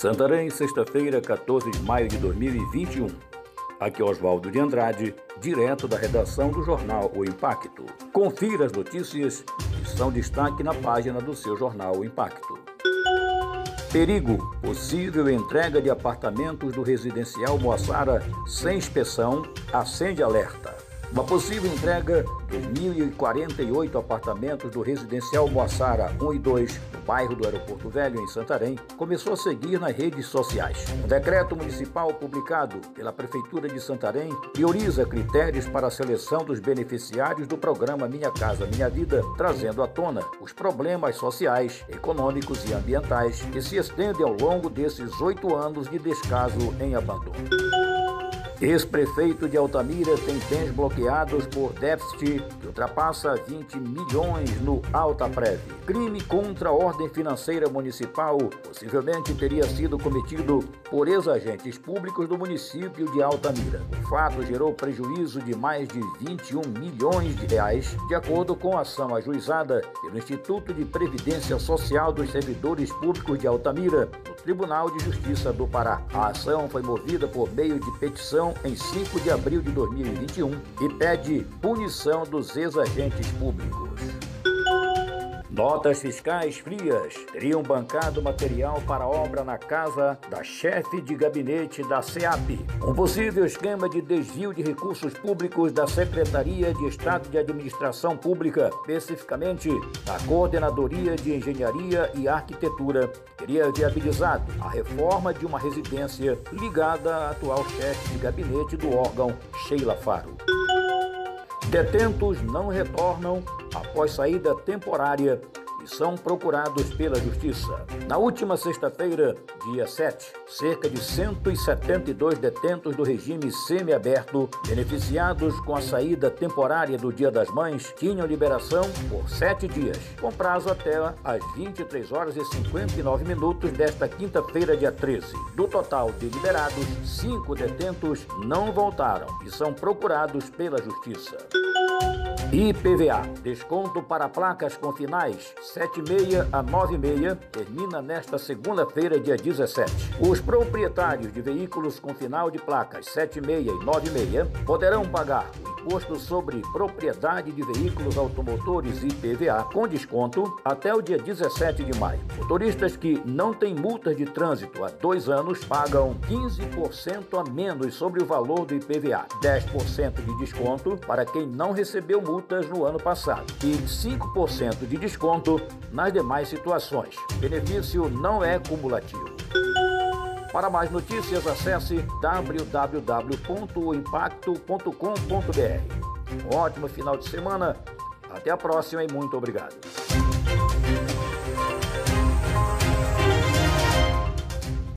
Santarém, sexta-feira, 14 de maio de 2021. Aqui é Oswaldo de Andrade, direto da redação do jornal O Impacto. Confira as notícias que são destaque na página do seu jornal O Impacto. Perigo: possível entrega de apartamentos do residencial Moassara sem inspeção acende alerta. Uma possível entrega dos 1.048 apartamentos do residencial Moassara 1 e 2, no bairro do Aeroporto Velho, em Santarém, começou a seguir nas redes sociais. Um decreto municipal publicado pela Prefeitura de Santarém prioriza critérios para a seleção dos beneficiários do programa Minha Casa Minha Vida, trazendo à tona os problemas sociais, econômicos e ambientais que se estendem ao longo desses oito anos de descaso em abandono. Ex-prefeito de Altamira tem bens bloqueados por déficit que ultrapassa 20 milhões no Alta Prev. Crime contra a ordem financeira municipal possivelmente teria sido cometido por ex-agentes públicos do município de Altamira. O fato gerou prejuízo de mais de 21 milhões de reais, de acordo com a ação ajuizada pelo Instituto de Previdência Social dos Servidores Públicos de Altamira, Tribunal de Justiça do Pará. A ação foi movida por meio de petição em 5 de abril de 2021 e pede punição dos ex-agentes públicos. Notas fiscais frias teriam bancado material para obra na casa da chefe de gabinete da SEAP. Um possível esquema de desvio de recursos públicos da Secretaria de Estado de Administração Pública, especificamente da Coordenadoria de Engenharia e Arquitetura, teria viabilizado a reforma de uma residência ligada à atual chefe de gabinete do órgão, Sheila Faro. Detentos não retornam após saída temporária e são procurados pela Justiça. Na última sexta-feira, dia 7, cerca de 172 detentos do regime semiaberto, beneficiados com a saída temporária do Dia das Mães, tinham liberação por sete dias, com prazo até às 23 horas e 59 minutos desta quinta-feira, dia 13. Do total de liberados, cinco detentos não voltaram e são procurados pela Justiça. IPVA, desconto para placas com finais 76 a 96, termina nesta segunda-feira, dia 17. Os proprietários de veículos com final de placas 76 e 96 poderão pagar Imposto sobre Propriedade de Veículos Automotores IPVA com desconto até o dia 17 de maio. Motoristas que não têm multas de trânsito há dois anos pagam 15% a menos sobre o valor do IPVA, 10% de desconto para quem não recebeu multas no ano passado e 5% de desconto nas demais situações. Benefício não é cumulativo. Para mais notícias, acesse www.impacto.com.br. Um ótimo final de semana, até a próxima e muito obrigado.